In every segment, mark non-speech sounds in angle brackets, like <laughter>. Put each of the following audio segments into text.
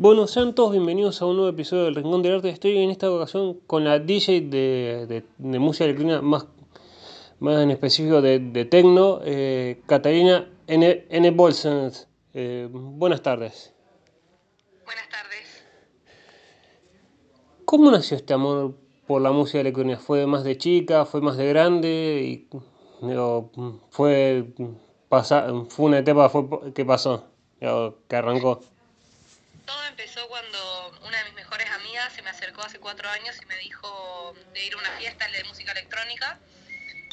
Buenos Santos, bienvenidos a un nuevo episodio del Rincón del Arte. Estoy en esta ocasión con la DJ de, música electrónica, más, más en específico de, de techno, eh, Catalina N. N. Eh, buenas tardes. Buenas tardes. ¿Cómo nació este amor por la música electrónica? ¿Fue más de chica? ¿Fue más de grande? Y, fue, ¿Fue una etapa que pasó, que arrancó? Todo empezó cuando una de mis mejores amigas se me acercó hace cuatro años y me dijo de ir a una fiesta de música electrónica.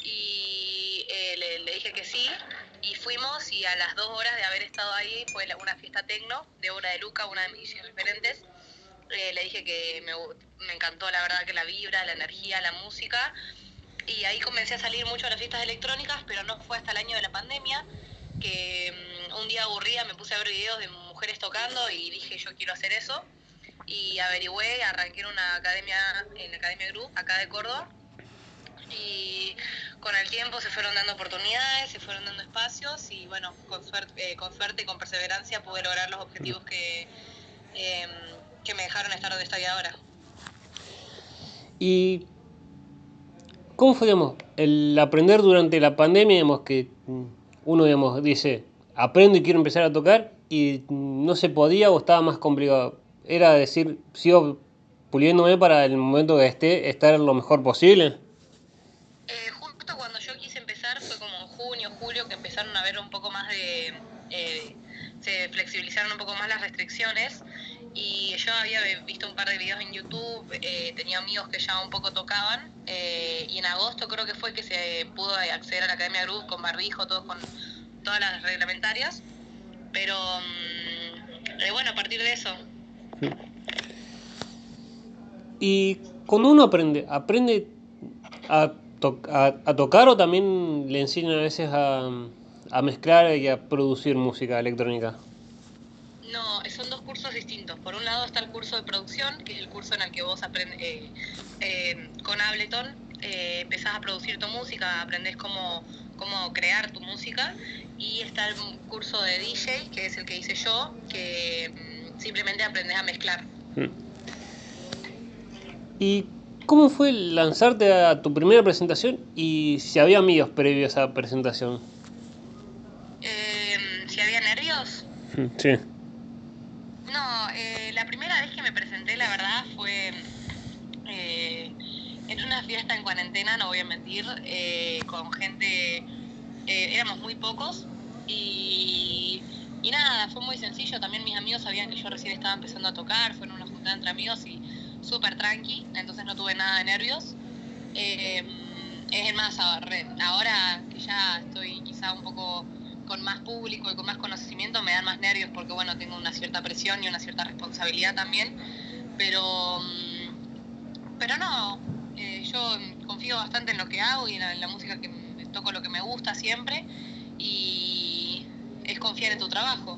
Y eh, le, dije que sí. Y fuimos y a las dos horas de haber estado ahí fue una fiesta tecno de obra de Luca, una de mis referentes. Eh, le dije que me, me, encantó la verdad que la vibra, la energía, la música. Y ahí comencé a salir mucho a las fiestas electrónicas, pero no fue hasta el año de la pandemia que mm, un día aburrida me puse a ver videos de mujeres tocando y dije yo quiero hacer eso y averigüé, arranqué en una academia, en la Academia Group, acá de Córdoba. Y con el tiempo se fueron dando oportunidades, se fueron dando espacios y bueno, con suerte, eh, con suerte y con perseverancia pude lograr los objetivos que, em, que me dejaron estar donde estoy ahora. ¿Y cómo fue, digamos, el aprender durante la pandemia, digamos, que uno, digamos, dice, aprendo y quiero empezar a tocar y no se podía o estaba más complicado? Era decir, sigo puliéndome para el momento que esté, estar lo mejor posible. Eh, justo cuando yo quise empezar fue como en junio, julio, que empezaron a ver un poco más de... Eh, se flexibilizaron un poco más las restricciones y yo había visto un par de videos en YouTube, eh, tenía amigos que ya un poco tocaban y en agosto creo que fue que se pudo acceder a la Academia Group con barbijo, todos con todas las reglamentarias pero mm, eh, bueno, a partir de eso. Y cuando uno aprende, aprende a, a, tocar o también le enseñan a veces a, a mezclar y a producir música electrónica. No, son dos cursos distintos. Por un lado está el curso de producción, que es el curso en el que vos aprendes eh, eh, con Ableton, eh, empezás a producir tu música, aprendes cómo, cómo crear tu música y está el curso de DJ, que es el que hice yo, que mm, simplemente aprendes a mezclar. Hmm. ¿Y cómo fue lanzarte a tu primera presentación y si había amigos previos a esa presentación? Eh, ¿Si había nervios? Hmm, sí. No, eh, la primera vez que me presenté, la verdad, fue eh, en una fiesta en cuarentena, no voy a mentir, con gente eh, éramos muy pocos y, nada, fue muy sencillo. También mis amigos sabían que yo recién estaba empezando a tocar, fueron una juntada entre amigos y súper tranqui, entonces no tuve nada de nervios. Eh, es más, ahora que ya estoy quizá un poco con más público y con más conocimiento, me dan más nervios porque bueno, tengo una cierta presión y una cierta responsabilidad también. Pero, mm, pero no, eh, yo confío bastante en lo que hago y en la música que toco lo que me gusta siempre y es confiar en tu trabajo.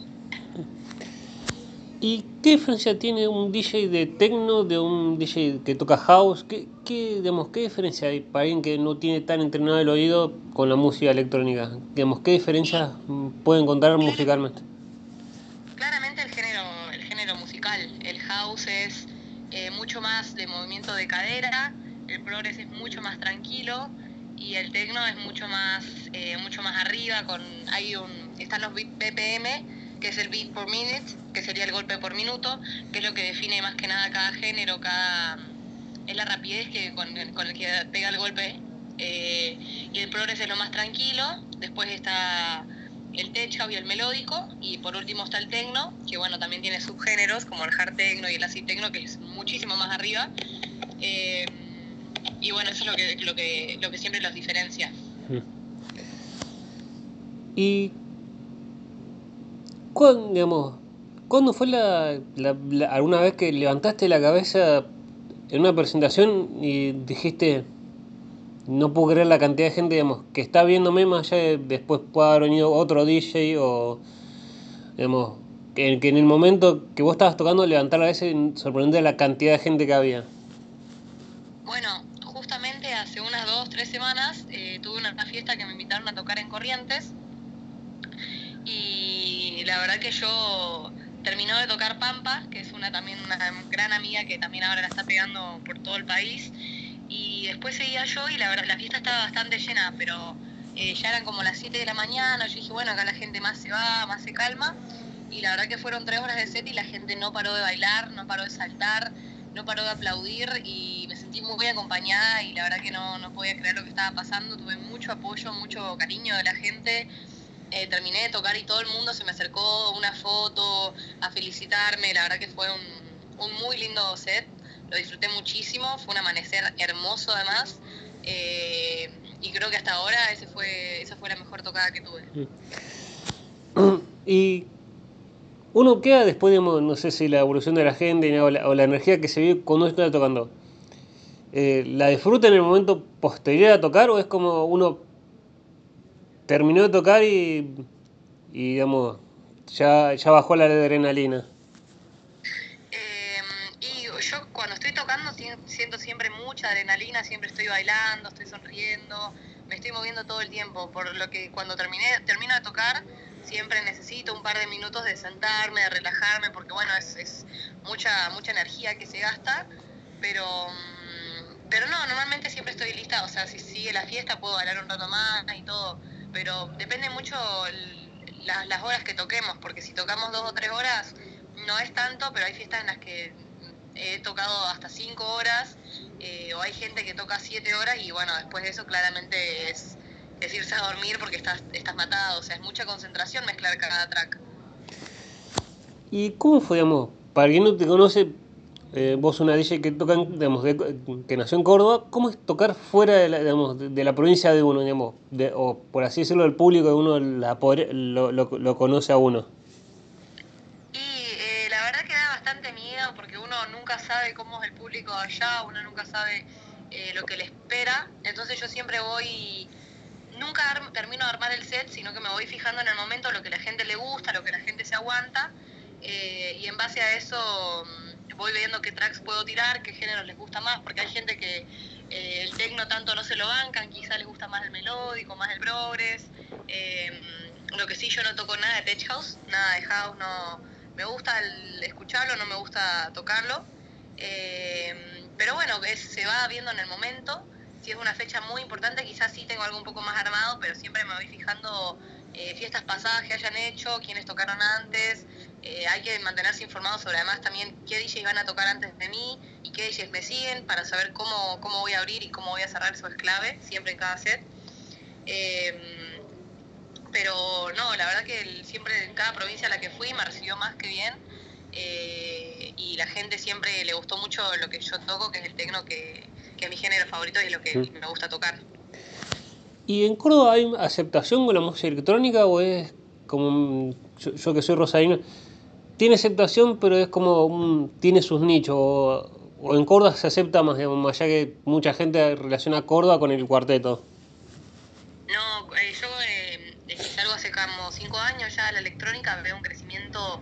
¿Y qué diferencia tiene un DJ de techno de un DJ que toca house? ¿Qué, qué, digamos, ¿Qué diferencia hay para alguien que no tiene tan entrenado el oído con la música electrónica? Digamos, ¿Qué diferencias pueden encontrar musicalmente? Claramente el género, el género musical. El house es eh, mucho más de movimiento de cadera, el progress es mucho más tranquilo, y el tecno es mucho más eh, mucho más arriba con hay un están los BPM que es el beat per minute que sería el golpe por minuto que es lo que define más que nada cada género cada es la rapidez que con, con el que pega el golpe eh, y el progress es lo más tranquilo después está el tech y el melódico y por último está el tecno que bueno también tiene subgéneros como el hard techno y el acid techno que es muchísimo más arriba eh, y bueno, eso es lo que, lo que, lo que siempre los diferencia. Y ¿cuándo, digamos, ¿cuándo fue la, alguna vez que levantaste la cabeza en una presentación y dijiste, no puedo creer la cantidad de gente digamos, que está viéndome más allá después puede haber venido otro DJ o digamos, que, que en el momento que vos estabas tocando levantar la cabeza y sorprender la cantidad de gente que había? Bueno, tres semanas eh, tuve una, fiesta que me invitaron a tocar en Corrientes y la verdad que yo terminó de tocar Pampa, que es una también una gran amiga que también ahora la está pegando por todo el país. Y después seguía yo y la verdad, la fiesta estaba bastante llena, pero eh, ya eran como las 7 de la mañana. Yo dije, bueno, acá la gente más se va, más se calma. Y la verdad que fueron tres horas de set y la gente no paró de bailar, no paró de saltar, no paró de aplaudir y me sentí muy acompañada y la verdad que no, no podía creer lo que estaba pasando. Tuve mucho apoyo, mucho cariño de la gente. Eh, terminé de tocar y todo el mundo se me acercó una foto a felicitarme. La verdad que fue un, muy lindo set lo disfruté muchísimo, fue un amanecer hermoso además. Eh, y creo que hasta ahora ese fue, esa fue la mejor tocada que tuve. Mm. <clears throat> Y uno queda después, de, no sé si la evolución de la gente o la, energía que se vive cuando está tocando. Eh, ¿La disfruta en el momento posterior a tocar o es como uno terminó de tocar y, y digamos, ya, bajó la adrenalina? siento siempre mucha adrenalina, siempre estoy bailando, estoy sonriendo, me estoy moviendo todo el tiempo, por lo que cuando terminé, termino de tocar siempre necesito un par de minutos de sentarme, de relajarme, porque bueno, es, mucha, mucha energía que se gasta, pero, mm, pero no, normalmente siempre estoy lista, o sea, si sigue la fiesta puedo bailar un rato más y todo, pero depende mucho las horas que toquemos, porque si tocamos dos o tres horas no es tanto, pero hay fiestas en las que he tocado hasta 5 horas, eh, o hay gente que toca 7 horas y bueno, después de eso claramente es, irse a dormir porque estás, estás matado, o sea, es mucha concentración mezclar cada track. ¿Y cómo fue, digamos, para quien no te conoce, eh, vos una DJ que tocan, digamos, que nació en Córdoba, ¿cómo es tocar fuera de la, digamos, de la provincia de uno, digamos, o por así decirlo, el público de uno la, lo, lo conoce a uno? nunca sabe cómo es el público allá, uno nunca sabe eh, lo que le espera. Entonces yo siempre voy, nunca termino de armar el set, sino que me voy fijando en el momento lo que la gente le gusta, lo que la gente se aguanta. Eh, y en base a eso mm, voy viendo qué tracks puedo tirar, qué géneros les gusta más, porque hay gente que eh, el techno tanto no se lo bancan, quizá les gusta más el melódico, más el progress. lo que sí, yo no toco nada de tech house, nada de house, no me gusta el escucharlo, no me gusta tocarlo. Eh, pero bueno, se va viendo en el momento. Si es una fecha muy importante, quizás sí tengo algo un poco más armado, pero siempre me voy fijando eh, fiestas pasadas que hayan hecho, quiénes tocaron antes. Eh, hay que mantenerse informado sobre además también qué DJs van a tocar antes de mí y qué DJs me siguen para saber cómo, cómo voy a abrir y cómo voy a cerrar, eso es clave, siempre en cada set. pero no, la verdad que siempre en cada provincia a la que fui me recibió más que bien eh, y la gente siempre le gustó mucho lo que yo toco, que es el tecno que, que es mi género favorito y lo que me gusta tocar. ¿Y en Córdoba hay aceptación con la música electrónica o es como yo, que soy rosarino, tiene aceptación pero es como tiene sus nichos o, en Córdoba se acepta más, digamos, allá que mucha gente relaciona Córdoba con el cuarteto? No, eh, yo eh, salgo hace como cinco años ya la electrónica, veo un crecimiento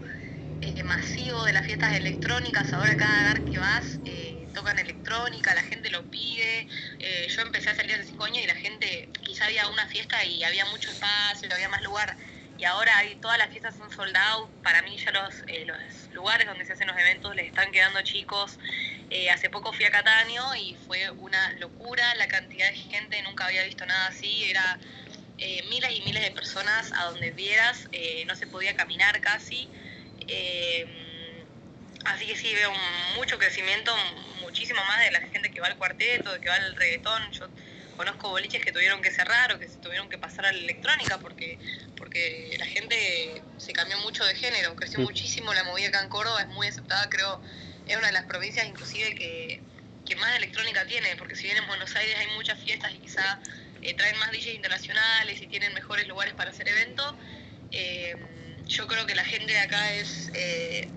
eh, masivo de las fiestas electrónicas. Ahora cada bar que vas eh, tocan electrónica, la gente lo pide. Eh, yo empecé a salir hace cinco años y la gente, quizá había una fiesta y había mucho espacio, había más lugar. Y ahora hay, todas las fiestas son soldados. Para mí ya los, los lugares donde se hacen los eventos les están quedando chicos. hace poco fui a Catania y fue una locura la cantidad de gente, nunca había visto nada así. Era miles y miles de personas a donde vieras, no se podía caminar casi. Eh, así que sí, veo mucho crecimiento, muchísimo más de la gente que va al cuarteto, de que va al reggaetón. Yo conozco boliches que tuvieron que cerrar o que se tuvieron que pasar a la electrónica porque, porque la gente se cambió mucho de género, creció muchísimo la movida acá en Córdoba, es muy aceptada, creo, es una de las provincias inclusive que, más electrónica tiene, porque si bien en Buenos Aires hay muchas fiestas y quizá eh, traen más DJs internacionales y tienen mejores lugares para hacer eventos, eh, yo creo que la gente de acá es, eh,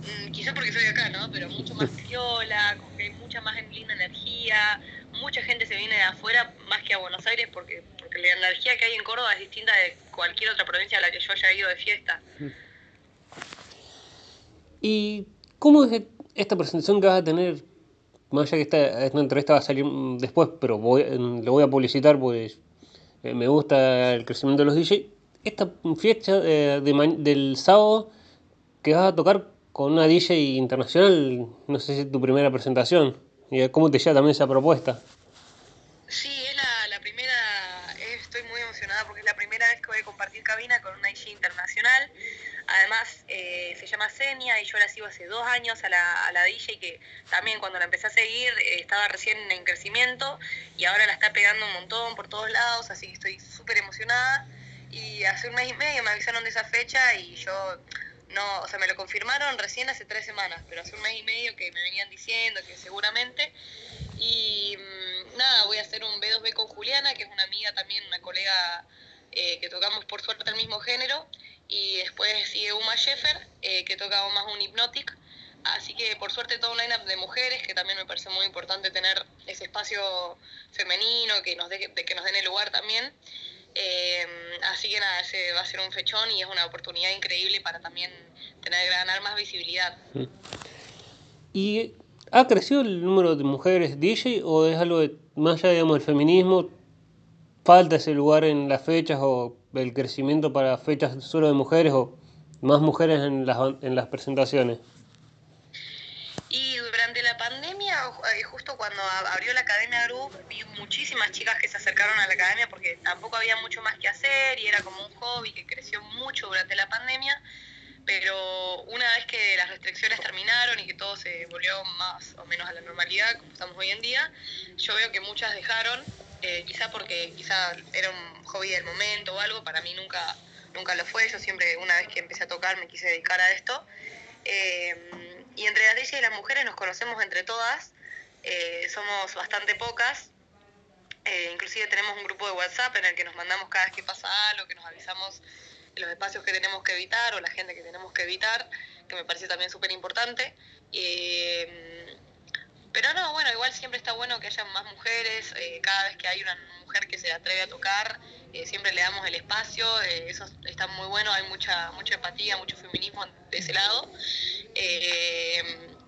mm, quizás porque soy de acá, ¿no? Pero mucho más <laughs> viola, como que hay mucha más linda energía, mucha gente se viene de afuera más que a Buenos Aires porque, porque la energía que hay en Córdoba es distinta de cualquier otra provincia a la que yo haya ido de fiesta. <laughs> ¿Y cómo es esta presentación que vas a tener? Más allá que esta, esta entrevista va a salir después, pero voy, lo voy a publicitar pues me gusta el crecimiento de los DJs esta fiesta eh, del sábado que vas a tocar con una DJ internacional, no sé si es tu primera presentación, y cómo te llega también esa propuesta. Sí, es la, la primera, estoy muy emocionada porque es la primera vez que voy a compartir cabina con una DJ internacional. Además, eh, se llama Senia y yo la sigo hace dos años a la, a la DJ que también cuando la empecé a seguir eh, estaba recién en crecimiento y ahora la está pegando un montón por todos lados, así que estoy súper emocionada. Y hace un mes y medio me avisaron de esa fecha y yo no, o sea, me lo confirmaron recién hace tres semanas, pero hace un mes y medio que me venían diciendo que seguramente. Y mm, nada, voy a hacer un B2B con Juliana, que es una amiga también, una colega eh, que tocamos por suerte el mismo género. Y después sigue Uma Sheffer, eh, que toca más un Hypnotic. Así que por suerte todo un line-up de mujeres, que también me parece muy importante tener ese espacio femenino, que nos, de, que nos den el lugar también. Eh, así que nada, ese va a ser un fechón y es una oportunidad increíble para también tener ganar más visibilidad. ¿Y ha crecido el número de mujeres DJ o es algo de, más allá digamos, del feminismo? ¿Falta ese lugar en las fechas o el crecimiento para fechas solo de mujeres o más mujeres en las, en las presentaciones? Y durante la pandemia, eh, justo cuando abrió la Academia Group, vi muchísimas chicas que se acercaron a la academia porque tampoco había mucho más que hacer y era como un hobby que creció mucho durante la pandemia. Pero una vez que las restricciones terminaron y que todo se volvió más o menos a la normalidad, como estamos hoy en día, yo veo que muchas dejaron, eh, quizá porque quizá era un hobby del momento o algo, para mí nunca, nunca lo fue, yo siempre una vez que empecé a tocar me quise dedicar a esto. Eh, y entre las DJs y las mujeres nos conocemos entre todas, eh, somos bastante pocas, eh, inclusive tenemos un grupo de WhatsApp en el que nos mandamos cada vez que pasa algo, que nos avisamos los espacios que tenemos que evitar o la gente que tenemos que evitar, que me parece también súper importante. Eh, pero no, bueno, igual siempre está bueno que haya más mujeres, cada vez que hay una mujer que se atreve a tocar, siempre le damos el espacio, eso está muy bueno, hay mucha, mucha empatía, mucho feminismo de ese lado.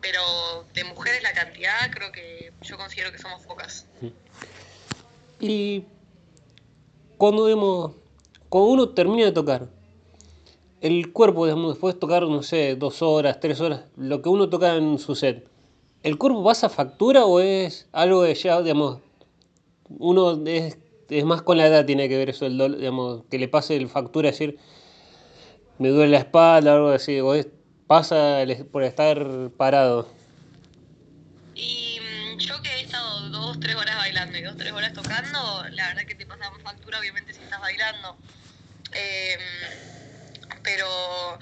Pero de mujeres la cantidad creo que yo considero que somos pocas. Y cuando, digamos, cuando uno termina de tocar, el cuerpo, digamos, después de tocar, no sé, dos horas, tres horas, lo que uno toca en su set, ¿el cuerpo pasa factura o es algo de ya, digamos, uno es, es más con la edad tiene que ver eso, el digamos, que le pase el factura, decir, me duele la espalda, algo así, o es pasa por estar parado? Y mm, yo que he estado dos, tres horas bailando y dos, tres horas tocando, la verdad que te pasa factura obviamente si estás bailando. Em, pero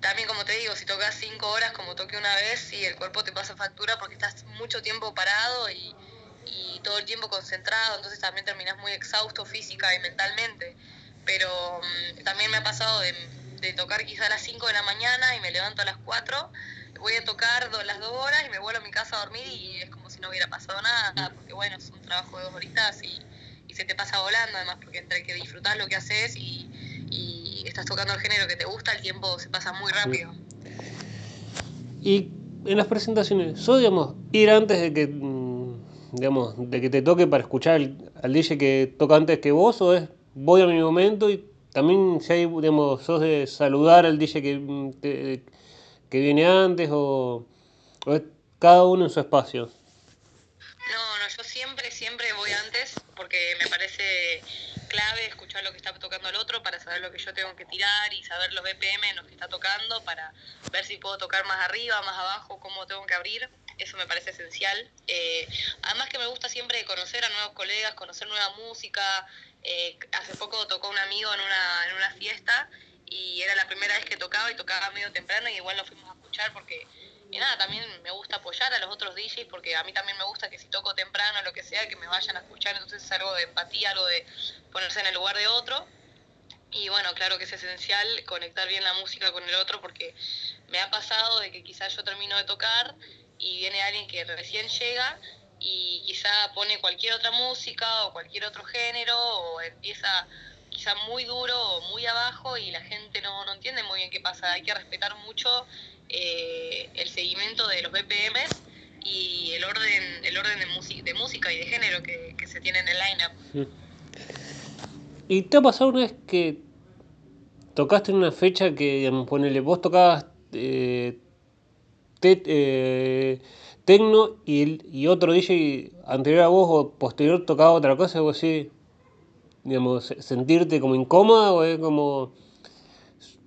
también como te digo, si tocas cinco horas como toqué una vez, sí, el cuerpo te pasa factura porque estás mucho tiempo parado y, y todo el tiempo concentrado, entonces también terminas muy exhausto física y mentalmente. Pero mm, también me ha pasado de de tocar quizá a las 5 de la mañana y me levanto a las 4, voy a tocar las dos horas y me vuelvo a mi casa a dormir y es como si no hubiera pasado nada, porque bueno, es un trabajo de dos horitas y, se te pasa volando además, porque entre que disfrutas lo que haces y, estás tocando el género que te gusta, el tiempo se pasa muy rápido. Y en las presentaciones, ¿sos, digamos, ir antes de que, mm, digamos, de que te toque para escuchar al DJ que toca antes que vos o es voy a mi momento y también si hay, digamos, sos de saludar al DJ que, que, viene antes o, es cada uno en su espacio. No, no, yo siempre, siempre voy antes porque me parece clave escuchar lo que está tocando el otro para saber lo que yo tengo que tirar y saber los BPM en los que está tocando para ver si puedo tocar más arriba, más abajo, cómo tengo que abrir. Eso me parece esencial. Eh, además que me gusta siempre conocer a nuevos colegas, conocer nueva música, eh, hace poco tocó un amigo en una, en una fiesta y era la primera vez que tocaba y tocaba medio temprano y igual lo fuimos a escuchar porque, y nada, también me gusta apoyar a los otros DJs porque a mí también me gusta que si toco temprano lo que sea, que me vayan a escuchar, entonces es algo de empatía, algo de ponerse en el lugar de otro. Y bueno, claro que es esencial conectar bien la música con el otro porque me ha pasado de que quizás yo termino de tocar y viene alguien que recién llega y quizá pone cualquier otra música o cualquier otro género o empieza quizá muy duro o muy abajo y la gente no, no entiende muy bien qué pasa. Hay que respetar mucho eh, el seguimiento de los BPMs y el orden el orden de, de música y de género que, se tiene en el lineup. ¿Y te ha pasado una vez que tocaste en una fecha que, digamos, ponele, vos tocabas eh, eh, tecno y, y otro DJ anterior a vos o posterior tocaba otra cosa, o así, digamos, sentirte como incómoda o es como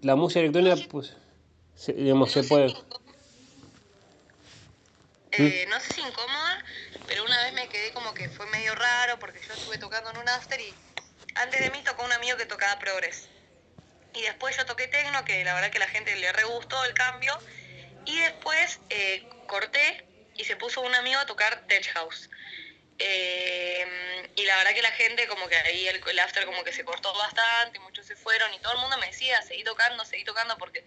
la música electrónica, pues, digamos, se puede... Eh, no sé si incómoda, pero una vez me quedé como que fue medio raro porque yo estuve tocando en un after y antes de mí tocó un amigo que tocaba progres. Y después yo toqué tecno, que la verdad que la gente le re gustó el cambio. Y después eh, corté y se puso un amigo a tocar tech house. Eh, y la verdad que la gente como que ahí el, after como que se cortó bastante, muchos se fueron y todo el mundo me decía, seguí tocando, seguí tocando porque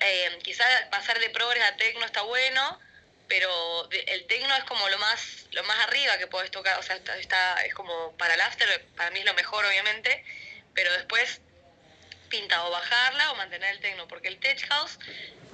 eh, quizás pasar de progres a tecno está bueno, pero el tecno es como lo más lo más arriba que puedes tocar, o sea, está, es como para el after, para mí es lo mejor obviamente, pero después pinta o bajarla o mantener el tecno, porque el tech house,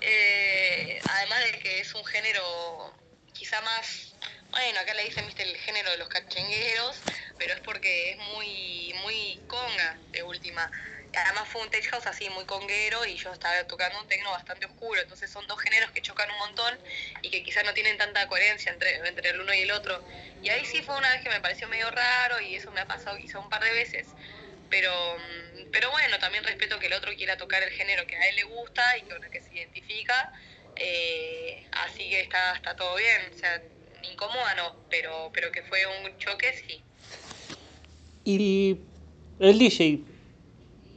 eh, además de que es un género quizá más, bueno, acá le dicen, viste, el género de los cachengueros, pero es porque es muy, muy conga de última además fue un tech house así muy conguero y yo estaba tocando un tecno bastante oscuro, entonces son dos géneros que chocan un montón y que quizás no tienen tanta coherencia entre, entre el uno y el otro. Y ahí sí fue una vez que me pareció medio raro y eso me ha pasado quizá un par de veces. Pero, pero bueno, también respeto que el otro quiera tocar el género que a él le gusta y con el que se identifica. Eh, así que está, está todo bien. O sea, incómoda no, pero, pero que fue un choque sí. Y el DJ,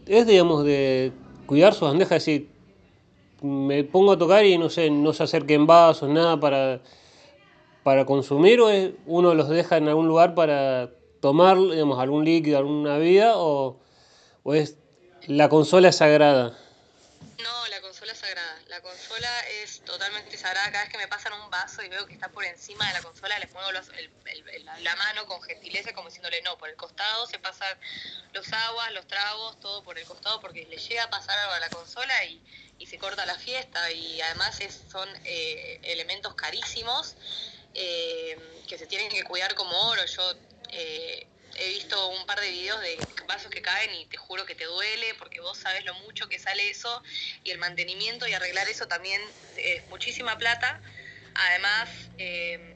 es, digamos, de cuidar sus bandejas, decir, me pongo a tocar y no sé, no se acerquen vasos, nada para, para consumir, o es, uno los deja en algún lugar para tomar, digamos, algún líquido, alguna bebida, o, o es la consola sagrada. No, la consola es sagrada. La consola es totalmente sagrada. Cada vez que me pasan un vaso y veo que está por encima de la consola, les muevo la mano con gentileza, como diciéndole no. Por el costado se pasan los aguas, los tragos, todo por el costado, porque le llega a pasar algo a la consola y, se corta la fiesta. Y además son eh, elementos carísimos eh, que se tienen que cuidar como oro. Yo. Eh, he visto un par de videos de vasos que caen y te juro que te duele porque vos sabes lo mucho que sale eso y el mantenimiento y arreglar eso también es muchísima plata. Además, eh,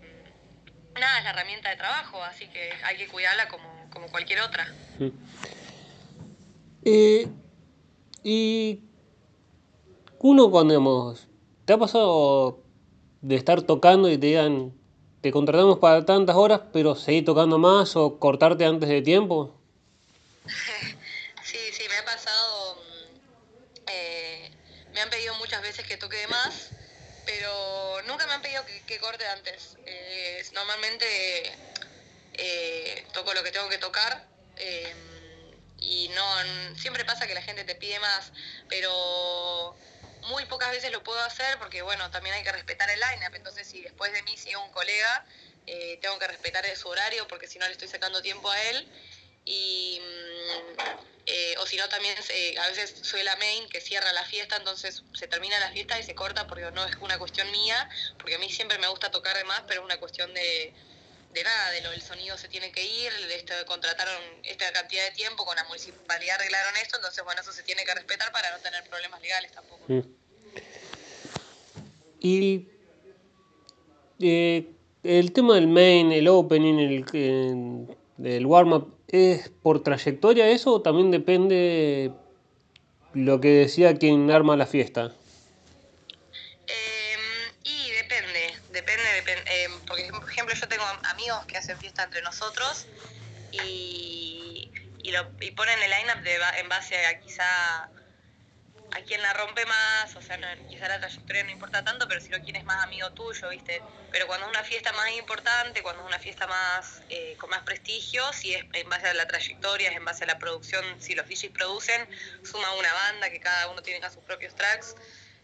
nada, es la herramienta de trabajo, así que hay que cuidarla como, como cualquier otra. Eh, y uno cuando, digamos, ¿te ha pasado de estar tocando y te digan, te contratamos para tantas horas, pero seguir tocando más o cortarte antes de tiempo. <laughs> Sí, sí, me ha pasado, mm, eh, me han pedido muchas veces que toque de más, pero nunca me han pedido que, corte antes. Eh, normalmente eh, toco lo que tengo que tocar y no, siempre pasa que la gente te pide más, pero muy pocas veces lo puedo hacer porque, bueno, también hay que respetar el line-up. Entonces, si después de mí sigue un colega, eh, tengo que respetar su horario porque si no le estoy sacando tiempo a él. Y, mm, eh, o si no, también eh, a veces soy la main que cierra la fiesta, entonces se termina la fiesta y se corta porque no es una cuestión mía, porque a mí siempre me gusta tocar de más, pero es una cuestión de, de nada, de lo del sonido se tiene que ir, esto, contrataron esta cantidad de tiempo, con la municipalidad arreglaron esto, entonces bueno, eso se tiene que respetar para no tener problemas legales tampoco. Mm. Y eh, el tema del main, el opening, el, el warm-up, ¿es por trayectoria eso o también depende lo que decía quien arma la fiesta? depende, depende eh, porque por ejemplo yo tengo amigos que fiesta entre nosotros y, y, lo, y ponen el line-up en base a quizá a quién la rompe más, o sea, quizá la trayectoria no importa tanto, pero si no quién es más amigo tuyo, ¿viste? Pero cuando es una fiesta más importante, cuando es una fiesta más eh, con más prestigio, si es en base a la trayectoria, es en base a la producción, si los DJs producen, suma una banda que cada uno tiene sus propios tracks.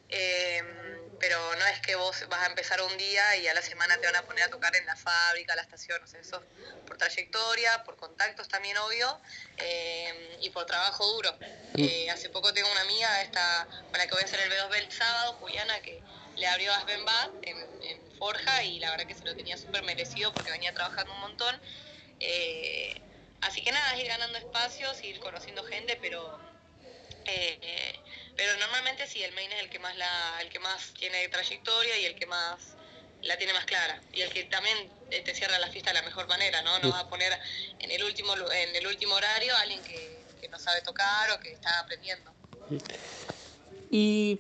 Eh, pero no es que vos vas a empezar un día y a la semana te van a poner a tocar en la fábrica, la estación, o sea, eso por trayectoria, por contactos también obvio, eh, y por trabajo duro. Eh, hace poco tengo una amiga esta, con la que voy a hacer el B2B el sábado, Juliana, que le abrió a Sven en, en, Forja y la verdad que se lo tenía súper merecido porque venía trabajando un montón. Eh, así que nada, es ir ganando espacios, ir conociendo gente, pero Eh, pero normalmente sí, el main es el que más la, el que más tiene trayectoria y el que más la tiene más clara y el que también eh, te cierra la fiesta de la mejor manera, ¿no? No va a poner en el último en el último horario a alguien que, que no sabe tocar o que está aprendiendo. Y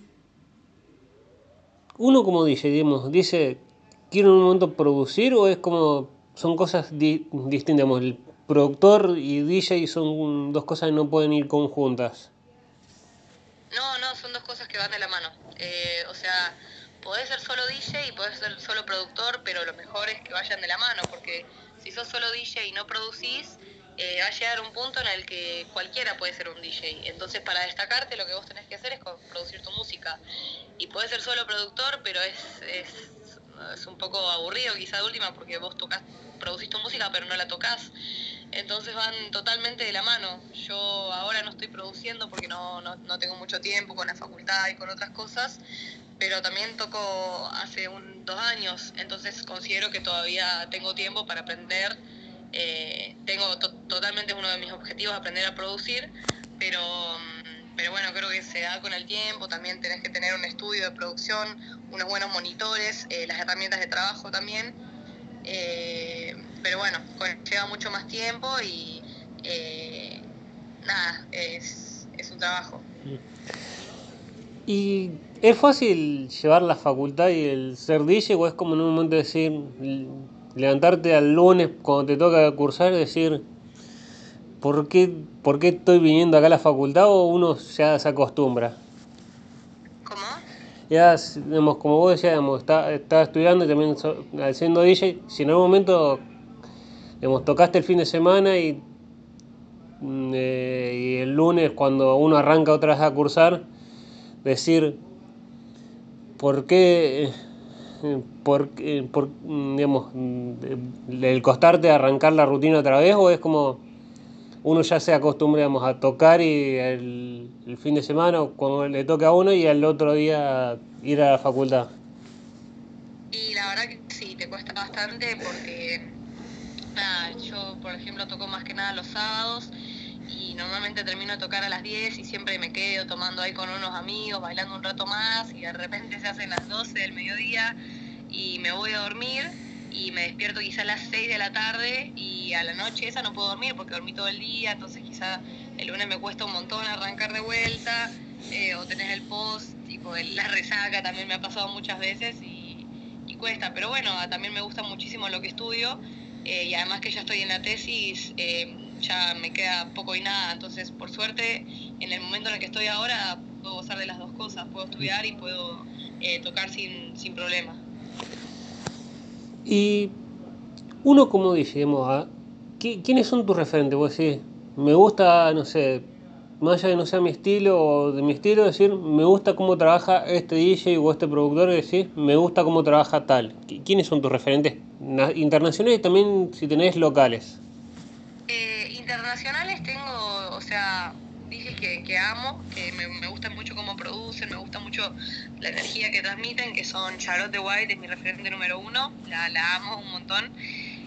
uno como dice, digamos, dice, quiero en un momento producir o es como, son cosas distintas, el productor y DJ son dos cosas que no pueden ir conjuntas. Son dos cosas que van de la mano. Eh, o sea, podés ser solo DJ y podés ser solo productor, pero lo mejor es que vayan de la mano, porque si sos solo DJ y no producís, eh, va a llegar un punto en el que cualquiera puede ser un DJ. Entonces, para destacarte, lo que vos tenés que hacer es producir tu música. Y podés ser solo productor, pero es, es, es un poco aburrido quizá de última, porque vos tocas, producís tu música, pero no la tocas. Entonces van totalmente de la mano. Yo ahora no estoy produciendo porque no, no, no tengo mucho tiempo con la facultad y con otras cosas, pero también toco hace un, dos años, entonces considero que todavía tengo tiempo para aprender eh, tengo totalmente uno de mis objetivos aprender a producir, pero, pero bueno, creo que se da con el tiempo, también tenés que tener un estudio de producción, unos buenos monitores, eh, las herramientas de trabajo también, eh, pero bueno, lleva mucho más tiempo y nada, es, es un trabajo. ¿Y es fácil llevar la facultad y el ser DJ o es como en un momento decir, levantarte al lunes cuando te toca cursar y decir, ¿por qué, ¿por qué estoy viniendo acá a la facultad o uno ya se acostumbra? ¿Cómo? Ya, digamos, como vos decías, estaba está estudiando y también haciendo DJ, si en algún momento digamos, tocaste el fin de semana y, mm, eh, y el lunes cuando uno arranca otra vez a cursar, decir, ¿por qué por, por, digamos, el costarte arrancar la rutina otra vez o es como uno ya se acostumbra a tocar y el, fin de semana cuando le toca a uno y al otro día ir a la facultad? Y la verdad que sí, te cuesta bastante porque yo por ejemplo toco más que nada los sábados y normalmente termino de tocar a las 10 y siempre me quedo tomando ahí con unos amigos, bailando un rato más y de repente se hacen las 12 del mediodía y me voy a dormir y me despierto quizá a las 6 de la tarde y a la noche esa no puedo dormir porque dormí todo el día, entonces quizá el lunes me cuesta un montón arrancar de vuelta eh, o tenés el post, tipo la resaca también me ha pasado muchas veces y cuesta, pero bueno, también me gusta muchísimo lo que estudio eh, y además que ya estoy en la tesis. Eh, ya me queda poco y nada. Entonces, por suerte, en el momento en el que estoy ahora, puedo gozar de las dos cosas. Puedo estudiar y puedo eh, tocar sin, sin problema. Y uno, como dice, ¿ah? ¿quiénes son tus referentes? Vos decís, me gusta, no sé, más allá de no sea mi estilo o de mi estilo, decir, me gusta cómo trabaja este DJ o este productor, decir, me gusta cómo trabaja tal. ¿Quiénes son tus referentes internacionales y también si tenés locales? internacionales tengo, o sea, dije que, que amo, que me, me, gustan mucho cómo producen, me gusta mucho la energía que transmiten, que son Charlotte White, es mi referente número uno, la, la amo un montón.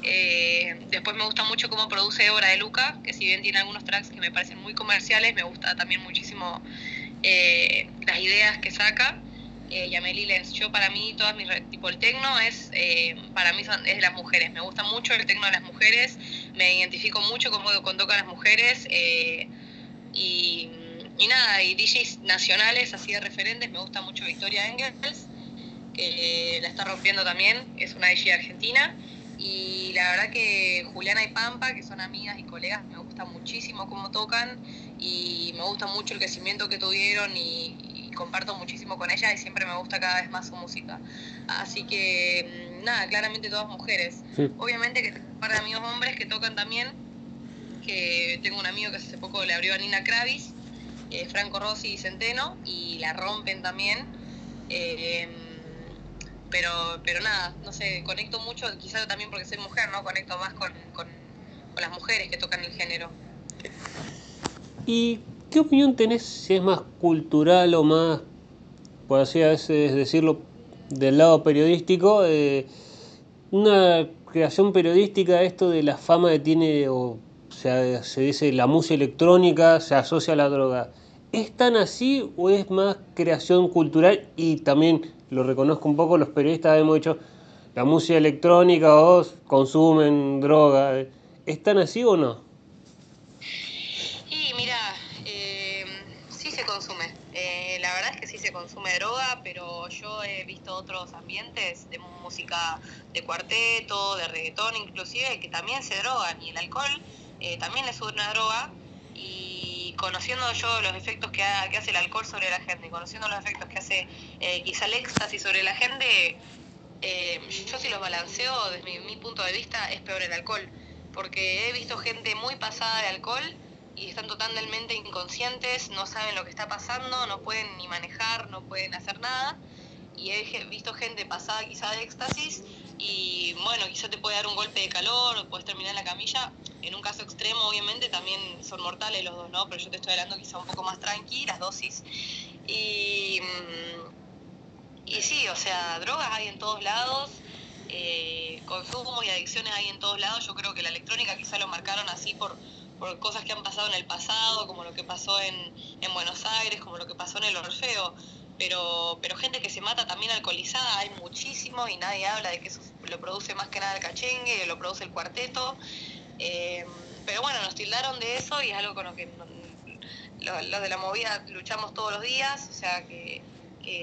Eh, después me gusta mucho cómo produce Débora de Luca, que si bien tiene algunos tracks que me parecen muy comerciales, me gusta también muchísimo eh, las ideas que saca eh, Yameli Lenz. Yo para mí, todas mis, tipo el tecno es, eh, para mí son, es de las mujeres. Me gusta mucho el tecno de las mujeres, me identifico mucho con, con tocan las mujeres. Y, y, nada, y DJs nacionales, así de referentes, me gusta mucho Victoria Engels, que la está rompiendo también, es una DJ argentina. Y la verdad que Juliana y Pampa, que son amigas y colegas, me gusta muchísimo cómo tocan y me gusta mucho el crecimiento que tuvieron y, comparto muchísimo con ella y siempre me gusta cada vez más su música. Así que, mm, nada, claramente todas mujeres. Obviamente que tengo un par de amigos hombres que tocan también, que tengo un amigo que hace poco le abrió a Nina Kravis, eh, Franco Rossi y Centeno, y la rompen también. Eh, pero, pero nada, no sé, conecto mucho, quizás también porque soy mujer, ¿no? Conecto más con, con, las mujeres que tocan el género. ¿Y ¿Qué opinión tenés si es más cultural o más, por así decirlo, del lado periodístico? Eh, una creación periodística, esto de la fama que tiene, o sea, se dice la música electrónica, se asocia a la droga. ¿Es tan así o es más creación cultural? Y también lo reconozco un poco, los periodistas hemos dicho, la música electrónica o consumen droga. ¿Es tan así o no? Y mira, eh, sí se consume. Eh, la verdad es que sí se consume droga, pero yo he visto otros ambientes de música de cuarteto, de reggaetón inclusive, que también se drogan y el alcohol eh, también es una droga conociendo yo los efectos que, hace el alcohol sobre la gente, conociendo los efectos que hace eh, quizá el éxtasis sobre la gente, eh, yo si los balanceo desde mi, punto de vista es peor el alcohol, porque he visto gente muy pasada de alcohol y están totalmente inconscientes, no saben lo que está pasando, no pueden ni manejar, no pueden hacer nada. Y he visto gente pasada quizá de éxtasis y bueno, quizá te puede dar un golpe de calor o puedes terminar en la camilla. En un caso extremo, obviamente, también son mortales los dos, ¿no? Pero yo te estoy hablando quizá un poco más tranqui, las dosis. Y, mm, y sí, o sea, drogas hay en todos lados, eh, consumo y adicciones hay en todos lados. Yo creo que la electrónica quizá lo marcaron así por, por cosas que han pasado en el pasado, como lo que pasó en, en Buenos Aires, como lo que pasó en el Orfeo pero, pero gente que se mata también alcoholizada hay muchísimo y nadie habla de que eso lo produce más que nada el cachengue, lo produce el cuarteto. Eh, pero bueno, nos tildaron de eso y es algo con lo que los de la movida luchamos todos los días, o sea que,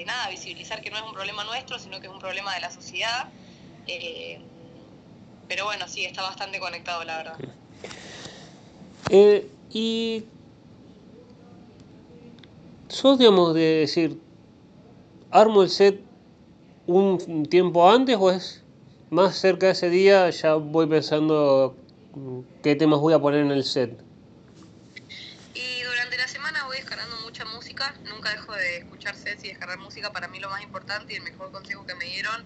nada, visibilizar que no es un problema nuestro, sino que es un problema de la sociedad. Eh, pero bueno, sí, está bastante conectado, la verdad. Eh, y sos, digamos, de decir, armo el set un tiempo antes o es más cerca de ese día ya voy pensando qué temas voy a poner en el set? Y durante la semana voy descargando mucha música, nunca dejo de escuchar sets y descargar música, para mí lo más importante y el mejor consejo que me dieron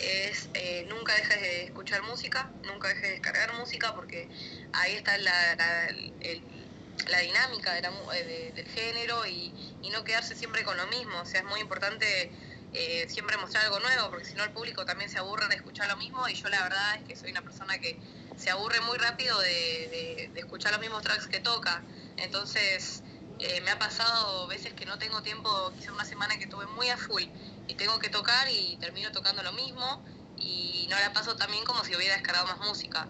es eh, nunca dejes de escuchar música, nunca dejes de descargar música porque ahí está la, la dinámica eh, del género y, no quedarse siempre con lo mismo. O sea, es muy importante eh, siempre mostrar algo nuevo, porque si no el público también se aburre de escuchar lo mismo y yo la verdad es que soy una persona que se aburre muy rápido de, escuchar los mismos tracks que toca. Entonces eh, me ha pasado veces que no tengo tiempo, quizá una semana que tuve muy a full y tengo que tocar y termino tocando lo mismo y no la paso también como si hubiera descargado más música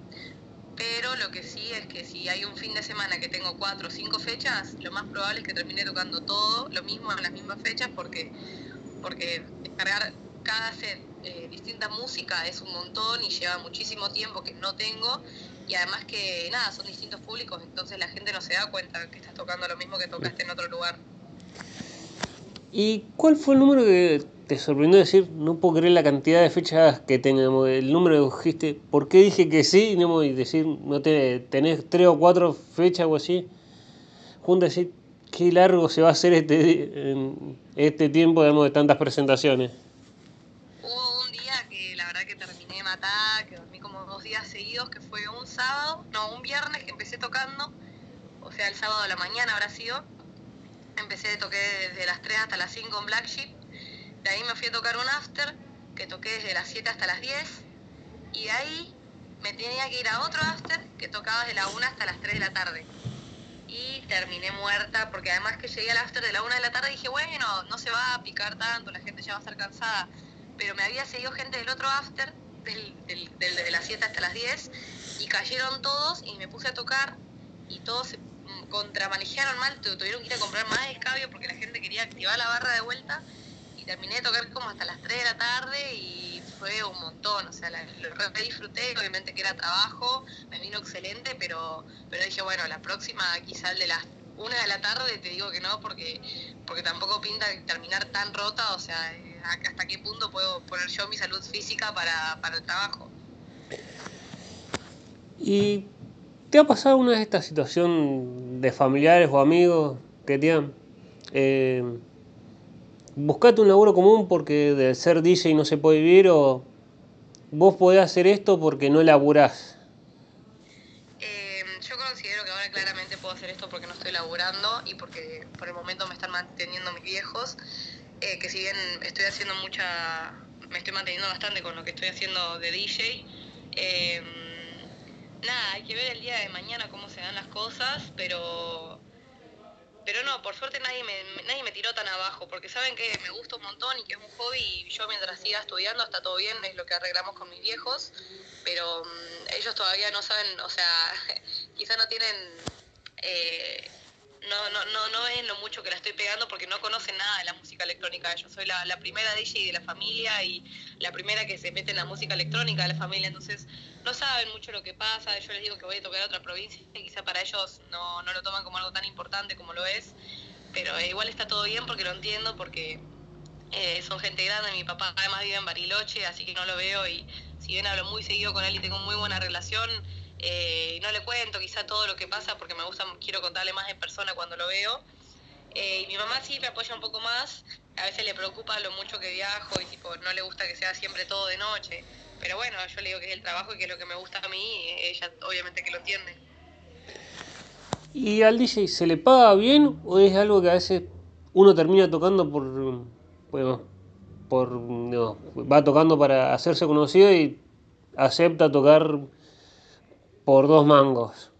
pero lo que sí es que si hay un fin de semana que tengo cuatro o cinco fechas, lo más probable es que termine tocando todo lo mismo en las mismas fechas porque, porque cargar cada set eh, distinta música es un montón y lleva muchísimo tiempo que no tengo y además que nada, son distintos públicos, entonces la gente no se da cuenta que estás tocando lo mismo que tocaste en otro lugar. ¿Y cuál fue el número que te sorprendió decir, no puedo creer la cantidad de fechas que tenemos, el número que dijiste, ¿por qué dije que sí? Y decir, no te, tenés tres o cuatro fechas o así, junto a decir, qué largo se va a hacer este, este tiempo de tantas presentaciones. Hubo un día que la verdad que terminé matada, que dormí como dos días seguidos, que fue un sábado, no, un viernes que empecé tocando, o sea, el sábado de la mañana habrá sido, empecé a tocar desde las 3 hasta las 5 en Black Sheep, de ahí me fui a tocar un after, que toqué desde las 7 hasta las 10. Y de ahí me tenía que ir a otro after, que tocaba desde la 1 hasta las 3 de la tarde. Y terminé muerta, porque además que llegué al after de la 1 de la tarde dije, bueno, no se va a picar tanto, la gente ya va a estar cansada. Pero me había seguido gente del otro after, del, de las 7 hasta las 10, y cayeron todos y me puse a tocar y todos se contramanejaron mal, tuvieron que ir a comprar más escabio porque la gente quería activar la barra de vuelta. Terminé de tocar como hasta las 3 de la tarde y fue un montón, o sea, lo disfruté, obviamente que era trabajo, me vino excelente, pero, pero dije, bueno, la próxima quizá de las 1 de la tarde te digo que no, porque, porque tampoco pinta terminar tan rota, o sea, eh, hasta qué punto puedo poner yo mi salud física para, para el trabajo. ¿Y te ha pasado una de estas situaciones de familiares o amigos que te han... Eh, buscate un laburo común porque de ser DJ no se puede vivir o vos podés hacer esto porque no laburás? Em, yo considero que ahora claramente puedo hacer esto porque no estoy laburando y porque por el momento me están manteniendo mis viejos, eh, que si bien estoy haciendo mucha, me estoy manteniendo bastante con lo que estoy haciendo de DJ. Em, nada, hay que ver el día de mañana cómo se dan las cosas, pero pero no, por suerte nadie me, nadie me tiró tan abajo, porque saben que me gusta un montón y que es un hobby y yo mientras siga estudiando está todo bien, es lo que arreglamos con mis viejos, pero mm, ellos todavía no saben, o sea, <laughs> quizá no tienen... Eh, no, no, no, no ven lo mucho que la estoy pegando porque no conocen nada de la música electrónica. Yo soy la, la primera DJ de la familia y la primera que se mete en la música electrónica de la familia, entonces no saben mucho lo que pasa. Yo les digo que voy a tocar a otra provincia y quizá para ellos no, no lo toman como algo tan importante como lo es, pero igual está todo bien porque lo entiendo, porque eh, son gente grande. Mi papá además vive en Bariloche, así que no lo veo y si bien hablo muy seguido con él y tengo muy buena relación, eh, no le cuento quizá todo lo que pasa porque me gusta, quiero contarle más en persona cuando lo veo. Eh, y mi mamá sí me apoya un poco más, a veces le preocupa lo mucho que viajo y tipo no le gusta que sea siempre todo de noche. Pero bueno, yo le digo que es el trabajo y que es lo que me gusta a mí, ella obviamente que lo entiende. ¿Y al DJ se le paga bien o es algo que a veces uno termina tocando por, bueno, por no, va tocando para hacerse conocido y acepta tocar por dos mangos?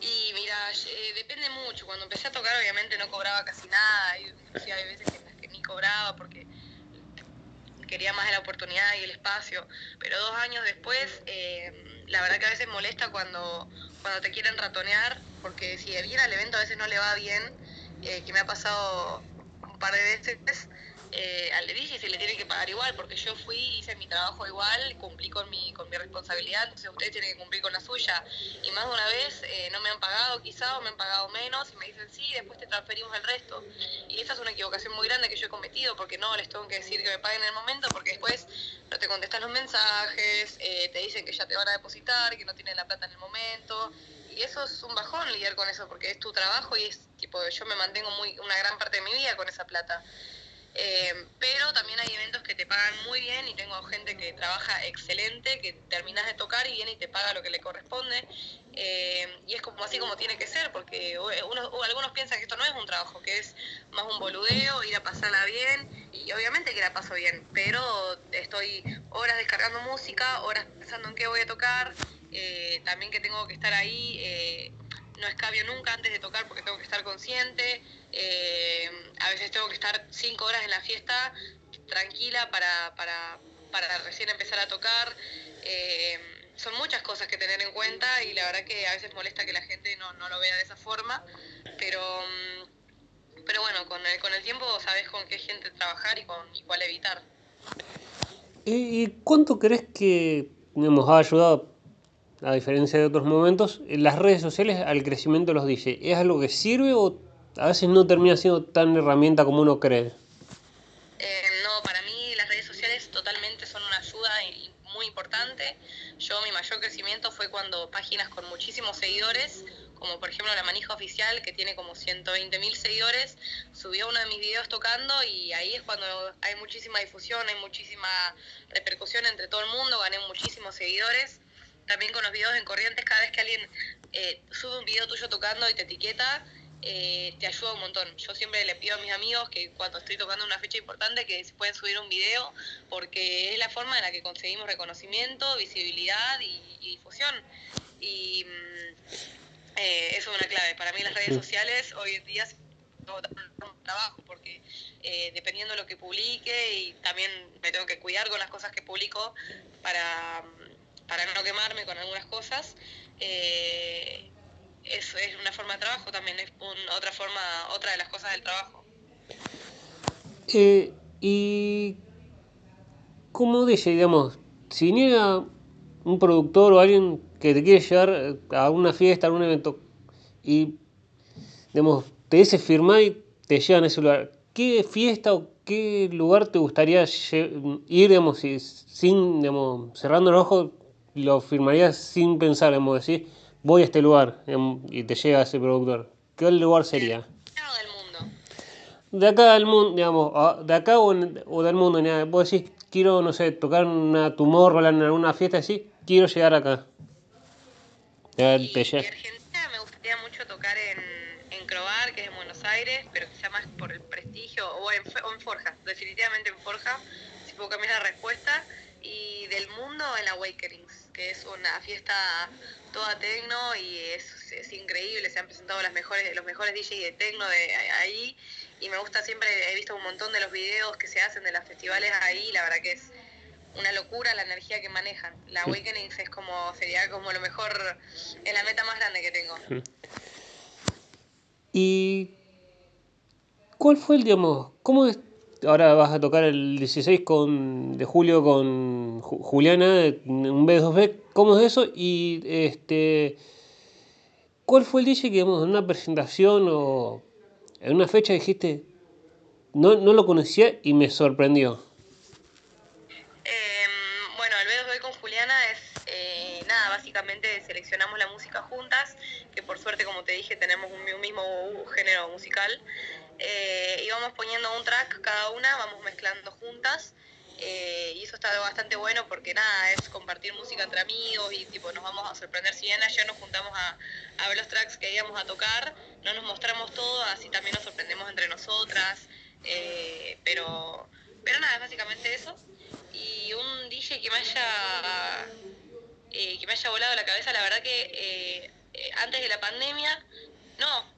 Y mira, eh, depende mucho. Cuando empecé a tocar, obviamente no cobraba casi nada. Y, hay veces las que ni cobraba porque quería más la oportunidad y el espacio. Pero dos años después, eh, la verdad que a veces molesta cuando, cuando te quieren ratonear, porque si viene al evento a veces no le va bien, eh, que me ha pasado un par de veces eh, se le tiene que pagar igual, porque yo fui, hice mi trabajo igual, cumplí con mi, con mi responsabilidad, entonces ustedes tienen que cumplir con la suya. Y más de una vez eh, no me han pagado quizá o me han pagado menos y me dicen sí, después te transferimos el resto. Y esa es una equivocación muy grande que yo he cometido, porque no les tengo que decir que me paguen en el momento, porque después no te contestan los mensajes, eh, te dicen que ya te van a depositar, que no tienen la plata en el momento. Y eso es un bajón lidiar con eso, porque es tu trabajo y es tipo, yo me mantengo muy una gran parte de mi vida con esa plata. Eh, pero también hay eventos que te pagan muy bien y tengo gente que trabaja excelente, que terminas de tocar y viene y te paga lo que le corresponde. Eh, y es como así como tiene que ser, porque unos, algunos piensan que esto no es un trabajo, que es más un boludeo, ir a pasarla bien, y obviamente que la paso bien, pero estoy horas descargando música, horas pensando en qué voy a tocar, eh, también que tengo que estar ahí no escabio nunca antes de tocar porque tengo que estar consciente. Eh, a veces tengo que estar cinco horas en la fiesta tranquila para, para, para recién empezar a tocar. Eh, son muchas cosas que tener en cuenta y la verdad que a veces molesta que la gente no, no lo vea de esa forma, pero, mm, pero bueno, con el, con el tiempo sabes con qué gente trabajar y, con, y cuál evitar. ¿Y cuánto crees que nos ha ayudado a diferencia de otros momentos, las redes sociales al crecimiento los DJ. ¿Es algo que sirve o a veces no termina siendo tan herramienta como uno cree? Eh, no, para mí las redes sociales totalmente son una ayuda muy importante. Yo mi mayor crecimiento fue cuando páginas con muchísimos seguidores, como por ejemplo la Manija Oficial, que tiene como 120 mil seguidores, subió uno de mis videos tocando y ahí es cuando hay muchísima difusión, hay muchísima repercusión entre todo el mundo, gané muchísimos seguidores también con los videos en corrientes, cada vez que alguien eh, sube un video tuyo tocando y te etiqueta, eh, te ayuda un montón. Yo siempre le pido a mis amigos que cuando estoy tocando una fecha importante que se pueden subir un video porque es la forma en la que conseguimos reconocimiento, visibilidad y, difusión. Y mm, eh, eso es una clave. Para mí las redes sociales hoy en día un trabajo porque dependiendo de lo que publique y también me tengo que cuidar con las cosas que publico para para no quemarme con algunas cosas. Eh, es, es, una forma de trabajo también, es otra forma, otra de las cosas del trabajo. Eh, y como dice, digamos, si niega un productor o alguien que te quiere llevar a una fiesta, a un evento, y digamos, te dice firmar y te llevan a ese lugar, ¿qué fiesta o qué lugar te gustaría ir, digamos, sin, digamos, cerrando los ojos, lo firmarías sin pensar, en decir, voy a este lugar y te llega ese productor. ¿Qué lugar sería? De acá del mundo, digamos, de acá o, del mundo, vos decís, quiero, no sé, tocar una Tomorrowland en alguna fiesta así, quiero llegar acá. Y, Argentina me gustaría mucho tocar en, en Crobar, que es en Buenos Aires, pero quizá más por el prestigio, o en, o en Forja, definitivamente en Forja, si puedo cambiar la respuesta. Y del mundo en la Awakenings, que es una fiesta toda tecno y es, es increíble, se han presentado las mejores, los mejores DJs de tecno de ahí y me gusta siempre, he visto un montón de los videos que se hacen de los festivales ahí, la verdad que es una locura la energía que manejan. La Awakenings es como, sería como lo mejor, es la meta más grande que tengo. ¿Y cuál fue el, digamos, cómo es, ahora vas a tocar el 16 con, de julio con Juliana, un B2B, ¿cómo es eso? Y este, ¿cuál fue el DJ que, digamos, en una presentación o en una fecha dijiste, no, no lo conocía y me sorprendió? básicamente seleccionamos la música juntas, que por suerte, como te dije, tenemos un, mismo género musical. Eh, y vamos poniendo un track cada una, vamos mezclando juntas. Eh, y eso está bastante bueno porque nada, es compartir música entre amigos y tipo nos vamos a sorprender. Si bien ayer nos juntamos a, ver los tracks que íbamos a tocar, no nos mostramos todo, así también nos sorprendemos entre nosotras. Eh, pero, pero nada, es básicamente eso. Y un DJ que me haya que me haya volado la cabeza, la verdad que antes de la pandemia, no,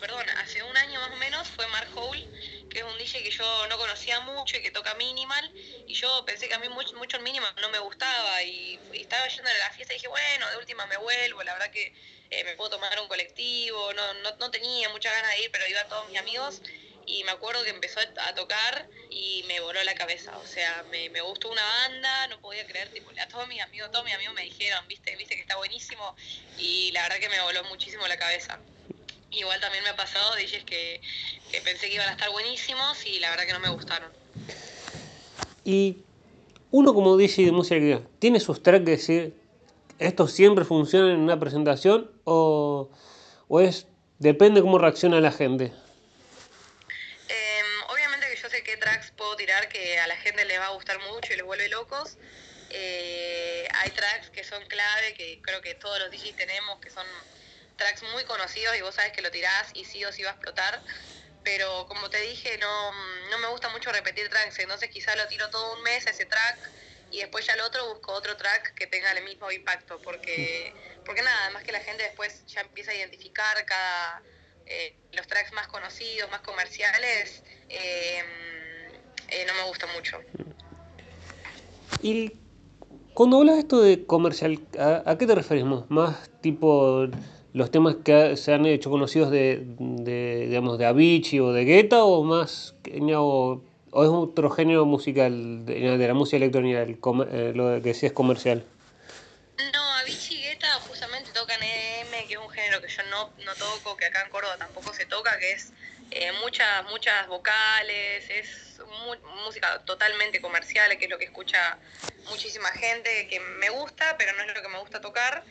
perdón, hace un año más o menos fue Mark Hole, que es un DJ que yo no conocía mucho y que toca minimal, y yo pensé que a mí mucho, mucho el minimal no me gustaba, y, estaba yendo a la fiesta y dije, bueno, de última me vuelvo, la verdad que me puedo tomar un colectivo, no, no, no tenía muchas ganas de ir, pero iban todos mis amigos, y me acuerdo que empezó a tocar y me voló la cabeza, o sea, me, me gustó una banda, no podía creer, tipo, a todos mis amigos, todos mis amigos me dijeron, viste, viste que está buenísimo y la verdad que me voló muchísimo la cabeza. Igual también me ha pasado DJs que, que pensé que iban a estar buenísimos y la verdad que no me gustaron. Y uno como DJ de música ¿tiene sus tracks que decir, esto siempre funciona en una presentación o, o es, depende cómo reacciona la gente? tracks puedo tirar que a la gente les va a gustar mucho y les vuelve locos. Eh, hay tracks que son clave, que creo que todos los DJs tenemos, que son tracks muy conocidos y vos sabes que lo tirás y sí o sí va a explotar. Pero como te dije, no, no me gusta mucho repetir tracks, entonces quizá lo tiro todo un mes ese track y después ya el otro busco otro track que tenga el mismo impacto, porque, porque nada, además que la gente después ya empieza a identificar cada eh, los tracks más conocidos, más comerciales. Eh, eh, no me gusta mucho. Y cuando hablas esto de comercial, ¿a, qué te referimos? ¿Más tipo los temas que se han hecho conocidos de, de digamos, de Avicii o de Guetta o más, o, es otro género musical de, la música electrónica, el, eh, lo que sí es comercial? No, Avicii y Guetta justamente tocan EDM, que es un género que yo no, no toco, que acá en Córdoba tampoco se toca, que es eh, muchas, muchas vocales, es música totalmente comercial, que es lo que escucha muchísima gente, que me gusta, pero no es lo que me gusta tocar.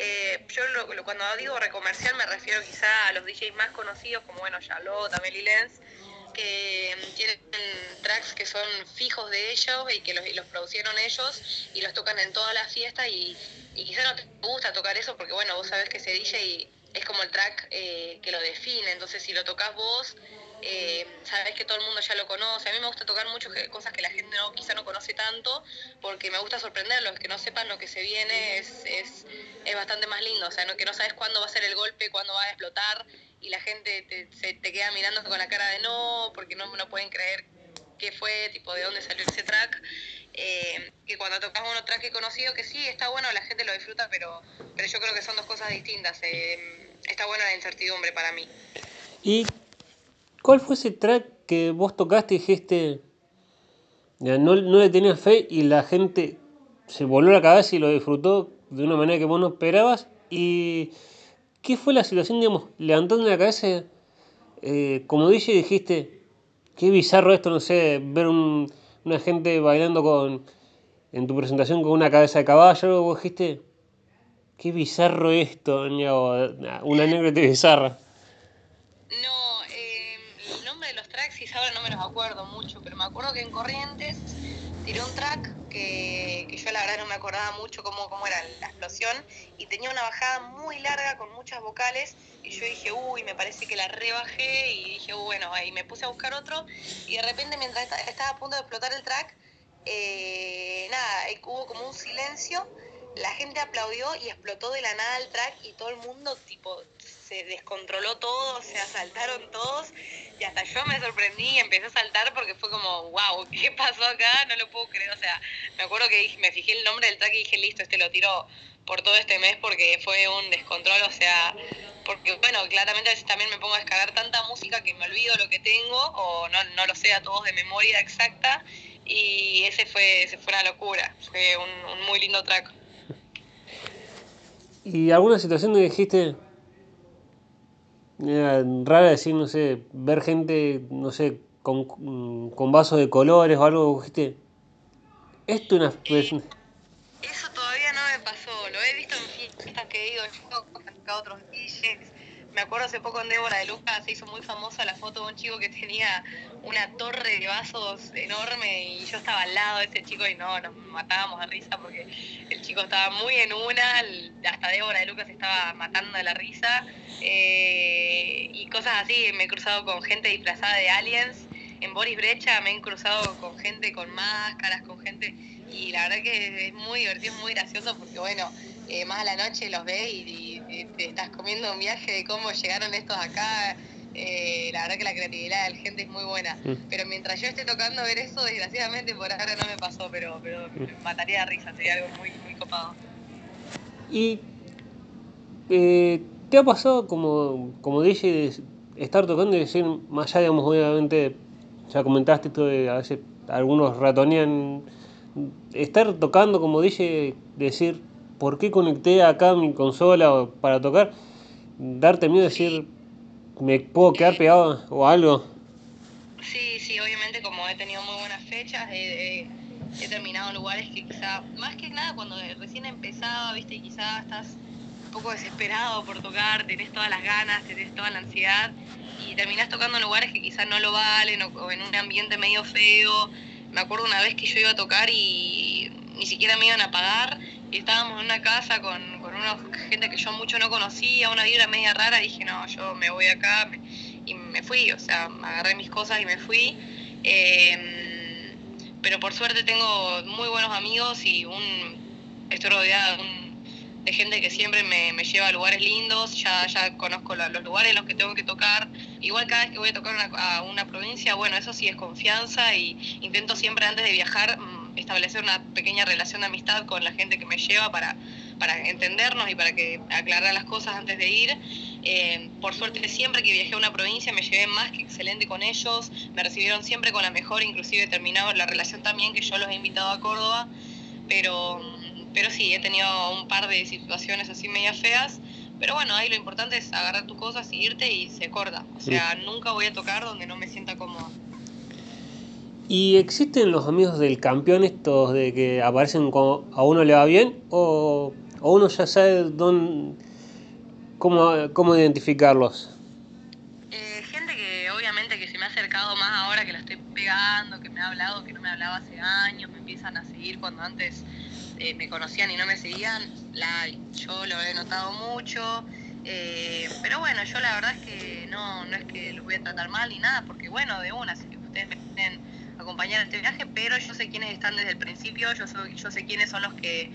Eh, yo cuando digo recomercial me refiero quizá a los DJs más conocidos, como bueno, Charlotte, Amelie Lenz, que tienen tracks que son fijos de ellos y que los, los producieron ellos y los tocan en todas las fiestas y, y quizá no te gusta tocar eso porque bueno, vos sabés que ese DJ es como el track eh, que lo define, entonces si lo tocas vos, eh, sabes que todo el mundo ya lo conoce. A mí me gusta tocar muchas cosas que la gente no, quizá no conoce tanto, porque me gusta sorprenderlos, que no sepan lo que se viene es, es, es bastante más lindo, o sea, no, que no sabes cuándo va a ser el golpe, cuándo va a explotar, y la gente te, se, te queda mirando con la cara de no, porque no, no pueden creer qué fue, tipo de dónde salió ese track. Eh, que cuando tocas uno track conocido, que sí, está bueno, la gente lo disfruta, pero, pero yo creo que son dos cosas distintas. Eh, está buena la incertidumbre para mí. ¿Y cuál fue ese track que vos tocaste y dijiste, no, no le tenías fe y la gente se voló la cabeza y lo disfrutó de una manera que vos no esperabas? ¿Y qué fue la situación, digamos, levantando la cabeza, eh, como dije, dijiste, qué bizarro esto, no sé, ver un, una gente bailando con en tu presentación con una cabeza de caballo, vos dijiste, qué bizarro esto, una anécdota bizarra. No, eh, el nombre de los tracks ahora no me los acuerdo mucho, pero me acuerdo que en Corrientes tiré un track que, yo la verdad no me acordaba mucho cómo, cómo era la explosión y tenía una bajada muy larga con muchas vocales y yo dije, uy, me parece que la rebajé y dije, bueno, ahí me puse a buscar otro y de repente mientras estaba a punto de explotar el track, eh, nada, hubo como un silencio, la gente aplaudió y explotó de la nada el track y todo el mundo tipo se descontroló todo, se asaltaron todos y hasta yo me sorprendí y empecé a saltar porque fue como, wow, ¿qué pasó acá? No lo puedo creer, o sea, me acuerdo que me fijé el nombre del track y dije, listo, este lo tiro por todo este mes porque fue un descontrol, o sea, porque bueno, claramente a veces también me pongo a descargar tanta música que me olvido lo que tengo o no, no lo sé a todos de memoria exacta y ese fue, fue una locura, fue un muy lindo track. ¿Y alguna situación donde dijiste, era rara decir, no sé, ver gente, no sé, con, con vasos de colores o algo, dijiste, esto es una... eso todavía no me pasó, lo he visto en fiestas que he ido yo, con otros DJs, me acuerdo hace poco en Débora de Lucas se hizo muy famosa la foto de un chico que tenía una torre de vasos enorme y yo estaba al lado de ese chico y no, nos matábamos de risa porque el chico estaba muy en una, hasta Débora de Lucas estaba matando de la risa eh, y cosas así, me he cruzado con gente disfrazada de aliens, en Boris Brecha me he cruzado con gente con máscaras, con gente y la verdad que es muy divertido, muy gracioso porque bueno, eh, más a la noche los ves y, te estás comiendo un viaje de cómo llegaron estos acá. Eh, la verdad que la creatividad de la gente es muy buena. Mm. Pero mientras yo esté tocando ver eso, desgraciadamente por ahora no me pasó, pero, pero me mataría de risa, sería algo muy, muy copado. ¿Y eh, qué ha pasado como, como dije estar tocando y decir, más allá, digamos, obviamente, ya comentaste esto de a veces algunos ratonean, estar tocando como dije, decir, ¿por qué conecté acá mi consola para tocar? Darte miedo de decir, ¿me puedo quedar pegado o algo? Sí, sí, obviamente como he tenido muy buenas fechas, he, terminado en lugares que quizá, más que nada cuando recién empezaba, viste, quizá estás un poco desesperado por tocar, tenés todas las ganas, tenés toda la ansiedad y terminás tocando en lugares que quizás no lo valen o en un ambiente medio feo. Me acuerdo una vez que yo iba a tocar y ni siquiera me iban a pagar y estábamos en una casa con, con una gente que yo mucho no conocía, una vibra media rara, dije, no, yo me voy acá y me fui, o sea, agarré mis cosas y me fui. Em, pero por suerte tengo muy buenos amigos y un, estoy rodeada de, gente que siempre me, lleva a lugares lindos, ya, ya conozco los lugares en los que tengo que tocar. Igual cada vez que voy a tocar a una provincia, bueno, eso sí es confianza y intento siempre antes de viajar establecer una pequeña relación de amistad con la gente que me lleva para, para entendernos y para que aclarar las cosas antes de ir. Eh, por suerte siempre que viajé a una provincia me llevé más que excelente con ellos, me recibieron siempre con la mejor, inclusive he terminado la relación también que yo los he invitado a Córdoba, pero, pero sí, he tenido un par de situaciones así media feas. Pero bueno, ahí lo importante es agarrar tus cosas y irte y se corta. O sea, nunca voy a tocar donde no me sienta cómoda. ¿Y existen los amigos del campeón estos de que aparecen cuando a uno le va bien? ¿O, uno ya sabe dónde, cómo, cómo identificarlos? Eh, gente que obviamente que se me ha acercado más ahora que la estoy pegando, que me ha hablado, que no me hablaba hace años, me empiezan a seguir cuando antes eh, me conocían y no me seguían. Yo lo he notado mucho. Eh, pero bueno, yo la verdad es que no, no es que los voy a tratar mal ni nada, porque bueno, de una, si ustedes me tienen acompañar este viaje, pero yo sé quiénes están desde el principio, yo, sé quiénes son los que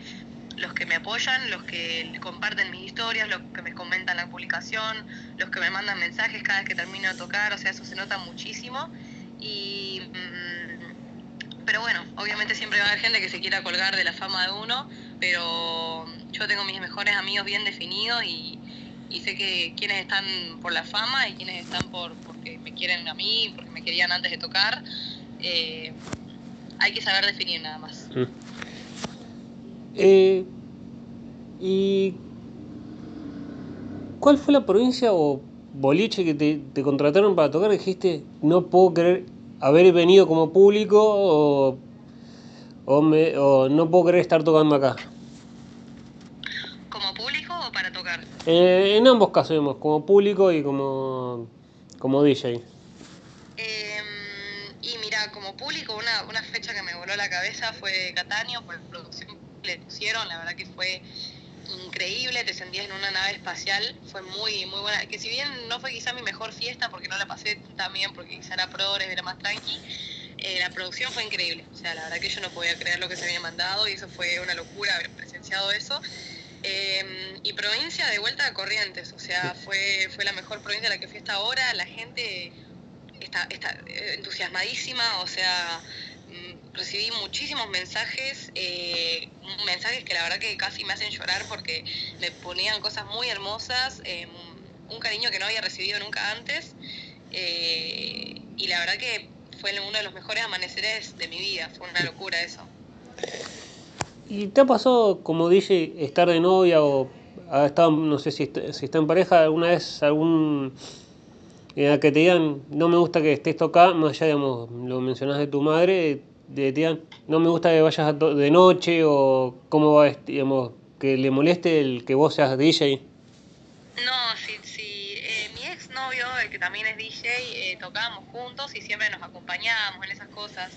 los que me apoyan, los que comparten mis historias, los que me comentan la publicación, los que me mandan mensajes cada vez que termino de tocar, o sea, eso se nota muchísimo. Y, mm, pero bueno, obviamente siempre va a haber gente que se quiera colgar de la fama de uno, pero yo tengo mis mejores amigos bien definidos y, y sé que quienes están por la fama y quienes están por porque me quieren a mí, porque me querían antes de tocar. Eh, hay que saber definir nada más. Mm. Eh, ¿Y cuál fue la provincia o boliche que te, contrataron para tocar? Dijiste, no puedo creer haber venido como público o, o, no puedo creer estar tocando acá. ¿Como público o para tocar? Eh, en ambos casos, como público y como, como DJ. Como público, una, una fecha que me voló la cabeza fue Catania, por la producción que le pusieron, la verdad que fue increíble, te sentías en una nave espacial, fue muy, muy buena, que si bien no fue quizá mi mejor fiesta, porque no la pasé tan bien, porque quizá era progres, era más tranqui, Eh, la producción fue increíble, o sea, la verdad que yo no podía creer lo que se había mandado y eso fue una locura haber presenciado eso. Em, y provincia de vuelta a Corrientes, o sea, fue, fue la mejor provincia a la que fui hasta ahora, la gente está, está entusiasmadísima, o sea, mm, recibí muchísimos mensajes, eh, mensajes que la verdad que casi me hacen llorar porque me ponían cosas muy hermosas, em, un cariño que no había recibido nunca antes, eh, y la verdad que fue uno de los mejores amaneceres de mi vida, fue una locura eso. ¿Y te ha pasado, como dije, estar de novia o ha estado, no sé si, si está en pareja, alguna vez algún que te digan, no me gusta que estés tocando, más allá, digamos, lo mencionas de tu madre, te digan, no me gusta que vayas de noche o cómo va, digamos, que le moleste el que vos seas DJ? No, sí, sí. Eh, mi ex novio, el que también es DJ, eh, tocábamos juntos y siempre nos acompañábamos en esas cosas.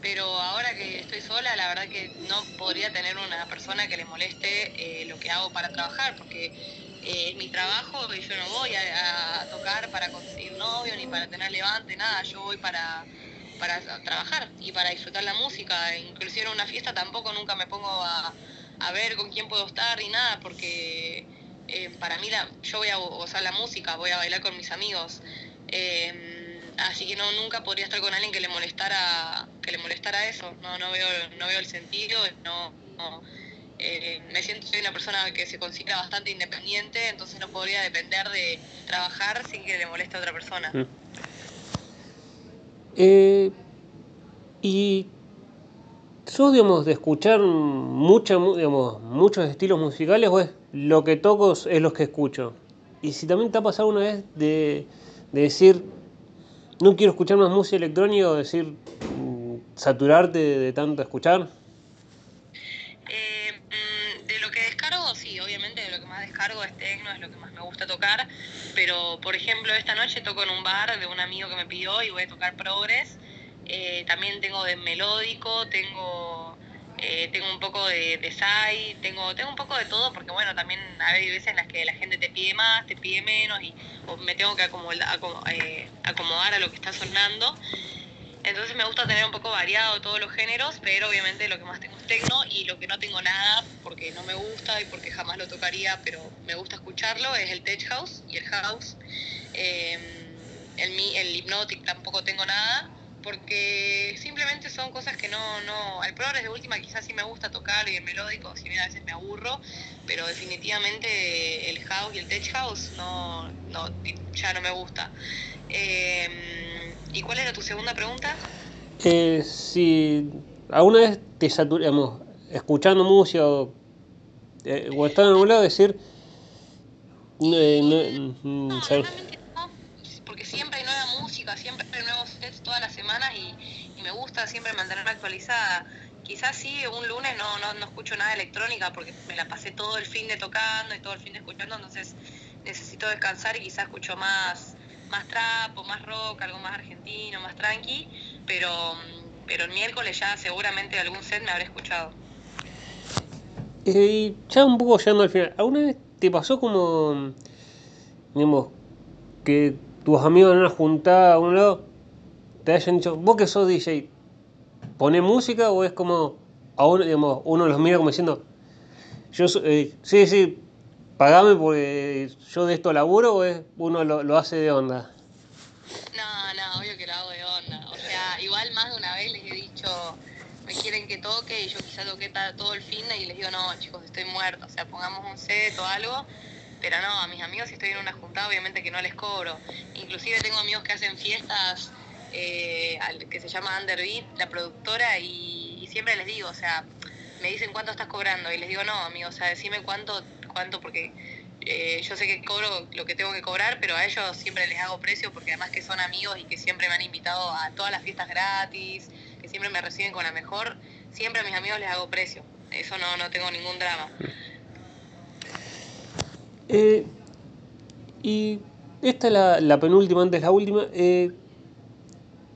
Pero ahora que estoy sola, la verdad que no podría tener una persona que le moleste eh, lo que hago para trabajar, porque es mi trabajo y yo no voy a, tocar para conseguir novio ni para tener levante, nada. Yo voy para, para trabajar y para disfrutar la música. Inclusive en una fiesta tampoco nunca me pongo a, a ver con quién puedo estar ni nada, porque eh, para mí la, yo voy a gozar la música, voy a bailar con mis amigos. Eh, así que no nunca podría estar con alguien que le molestara que le molestara eso. No no veo no veo el sentido, no, eh, me siento soy una persona que se considera bastante independiente, entonces no podría depender de trabajar sin que le moleste a otra persona. Mm. y ¿Sos, digamos, de escuchar mucha, digamos, muchos estilos musicales o es lo que toco es lo que escucho? Y si también te ha pasado una vez de, decir, no quiero escuchar más música electrónica o decir, mm, saturarte de, tanto escuchar. Eh, mm, de lo que descargo, sí, obviamente de lo que más descargo es tecno, es lo que más me tocar, pero por ejemplo esta noche toco en un bar de un amigo que me pidió y voy a tocar progress eh, también tengo de melódico, tengo eh, tengo un poco de, de sai, tengo, tengo un poco de todo, porque bueno, también hay veces en las que la gente te pide más, te pide menos, y me tengo que acomodar, eh, acomodar a lo que está sonando. Entonces me gusta tener un poco variado todos los géneros, pero obviamente lo que más tengo es tecno y lo que no tengo nada, porque no me gusta y porque jamás lo tocaría, pero me gusta escucharlo, es el tech house y el house. el, el hypnotic tampoco tengo nada porque simplemente son cosas que no, no, el progres de última quizás sí me gusta tocar y el melódico, si bien a veces me aburro, pero definitivamente el house y el tech house no, no ya no me gusta. Em, ¿Y cuál era tu segunda pregunta? Eh, si alguna vez te saturamos escuchando música o, eh, o estando en un lado decir... Eh, no, porque siempre hay nueva música, siempre hay nuevos sets todas las semanas y, me gusta siempre mantenerme actualizada. Quizás sí, un lunes no, no, no, escucho nada de electrónica porque me la pasé todo el fin de tocando y todo el fin de escuchando, entonces necesito descansar y quizás escucho más, más trap o más rock, algo más argentino, más tranqui, pero, pero el miércoles ya seguramente algún set me habré escuchado. Eh, ya un poco llegando al final, ¿alguna vez te pasó como, digamos, que tus amigos en una juntada a un lado te hayan dicho, vos que sos DJ, ¿pone música o es como a uno, digamos, uno los mira como diciendo, yo eh, sí, sí, pagame porque yo de esto laburo o es uno lo, lo, hace de onda? No, no, obvio que lo hago de onda. O sea, igual más de una vez les he dicho, me quieren que toque y yo quizá toqué todo el fin y les digo, no, chicos, estoy muerto. O sea, pongamos un set o algo pero no, a mis amigos si estoy en una juntada obviamente que no les cobro. Inclusive tengo amigos que hacen fiestas eh, que se llama Underbeat, la productora, y, siempre les digo, o sea, me dicen cuánto estás cobrando y les digo, no, amigo, o sea, decime cuánto, cuánto, porque eh, yo sé que cobro lo que tengo que cobrar, pero a ellos siempre les hago precio porque además que son amigos y que siempre me han invitado a todas las fiestas gratis, que siempre me reciben con la mejor, siempre a mis amigos les hago precio. Eso no, no tengo ningún drama. Eh, y esta es la, penúltima, antes la última. Eh,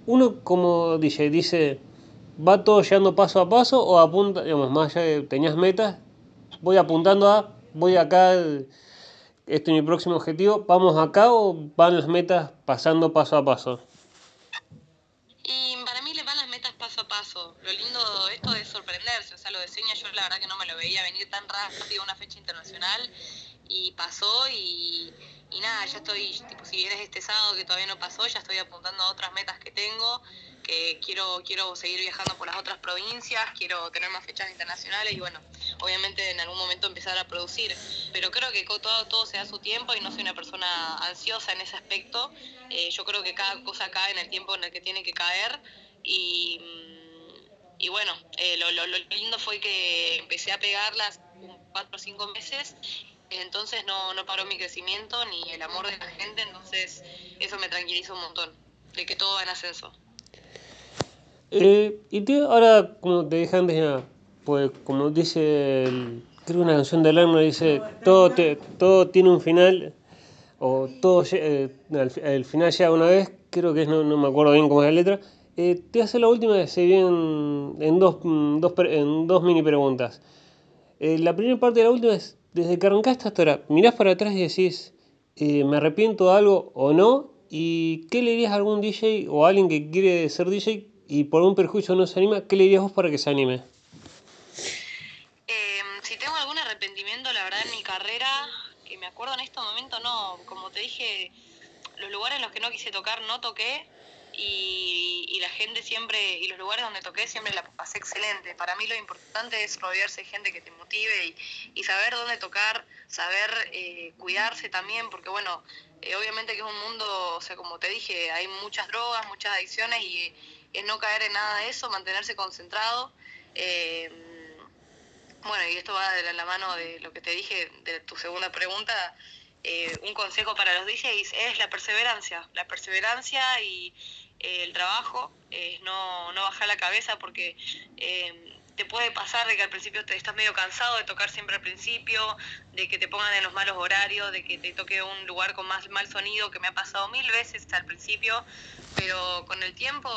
uno como dice, dice, ¿va todo llegando paso a paso o apunta, digamos, más allá de tenías metas, voy apuntando a, voy acá, este es mi próximo objetivo, vamos acá o van las metas pasando paso a paso? Y para mí van las lo lindo de esto es sorprenderse, o sea, lo de Seña yo la verdad que no me lo veía venir tan rápido una fecha internacional y pasó y, y nada, ya estoy, tipo, si vienes este sábado que todavía no pasó, ya estoy apuntando a otras metas que tengo, que quiero, quiero seguir viajando por las otras provincias, quiero tener más fechas internacionales y bueno, obviamente en algún momento empezar a producir. Pero creo que todo, todo se da su tiempo y no soy una persona ansiosa en ese aspecto. Eh, yo creo que cada cosa cae en el tiempo en el que tiene que caer y, y bueno, eh, lo, lo, lindo fue que empecé a pegarlas cuatro o cinco meses entonces no, no paró mi crecimiento ni el amor de la gente, entonces eso me tranquiliza un montón, de que todo va en ascenso. Eh, y te, ahora, como te dije antes, pues como dice, el, creo una canción de Alarma, dice, todo, te, todo tiene un final, o todo, eh, final llega una vez, creo que es, no, no me acuerdo bien cómo es la letra, eh, te hace la última, se bien en dos, dos, en dos mini preguntas. Eh, la primera parte de la última es, desde que arrancaste hasta ahora, mirás para atrás y decís, eh, ¿me arrepiento de algo o no? ¿Y qué le dirías a algún DJ o a alguien que quiere ser DJ y por un perjuicio no se anima? ¿Qué le dirías vos para que se anime? Eh, si tengo algún arrepentimiento, la que me acuerdo en este momento, no. Como te dije, los lugares en los que no quise tocar, no toqué y, la gente siempre, y los lugares donde toqué siempre la pasé excelente. Para mí lo importante es rodearse de gente que te motive y, saber dónde tocar, saber eh, cuidarse también, porque bueno, eh, obviamente que es un mundo, o sea, como te dije, hay muchas drogas, muchas adicciones y es no caer en nada de eso, mantenerse concentrado. Eh, bueno, y esto va de la mano de lo que te dije de tu segunda pregunta. Eh, un consejo para los DJs es la perseverancia, la perseverancia y, eh, el trabajo, es no, no bajar la cabeza porque eh, te puede pasar de que al principio te estás medio cansado de tocar siempre al principio, de que te pongan en los malos horarios, de que te toque un lugar con más mal sonido, que me ha pasado mil veces al principio, pero con el tiempo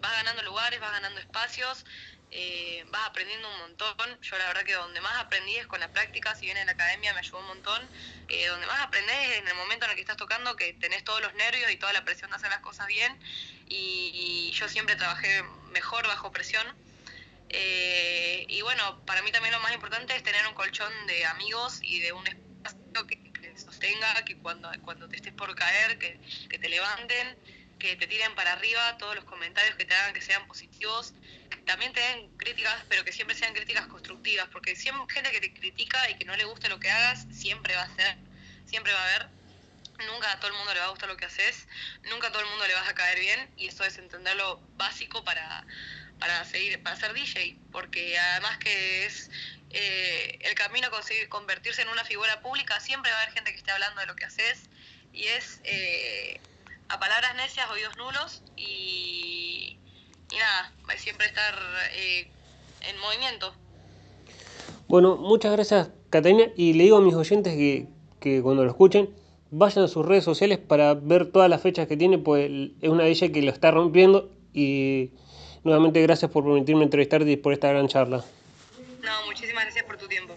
vas ganando lugares, vas ganando espacios, eh, vas aprendiendo un montón. Yo la verdad que donde más aprendí es con la práctica, si bien en la academia me ayudó un montón, eh, donde más aprendes es en el momento en el que estás tocando, que tenés todos los nervios y toda la presión de hacer las cosas bien, y, yo siempre trabajé mejor bajo presión. Eh, y bueno, para mí también lo más importante es tener un colchón de amigos y de un espacio que, que sostenga, que cuando, cuando te estés por caer, que, te levanten, que te tiren para arriba, todos los comentarios que te hagan que sean positivos, también te den críticas, pero que siempre sean críticas constructivas, porque siempre gente que te critica y que no le guste lo que hagas, siempre va a ser, siempre va a haber. Nunca a todo el mundo le va a gustar lo que haces, nunca a todo el mundo le vas a caer bien, y eso es entender lo básico para, para seguir, para ser DJ, porque además que es eh, el camino a conseguir convertirse en una figura pública, siempre va a haber gente que esté hablando de lo que haces, y es eh, a palabras necias, oídos nulos y, y nada, siempre estar eh, en movimiento. Bueno, muchas gracias Catalina y le digo a mis oyentes que, que, cuando lo escuchen vayan a sus redes sociales para ver todas las fechas que tiene, pues es una de ellas que lo está rompiendo y nuevamente gracias por permitirme entrevistarte y por esta gran charla. No, muchísimas gracias por tu tiempo.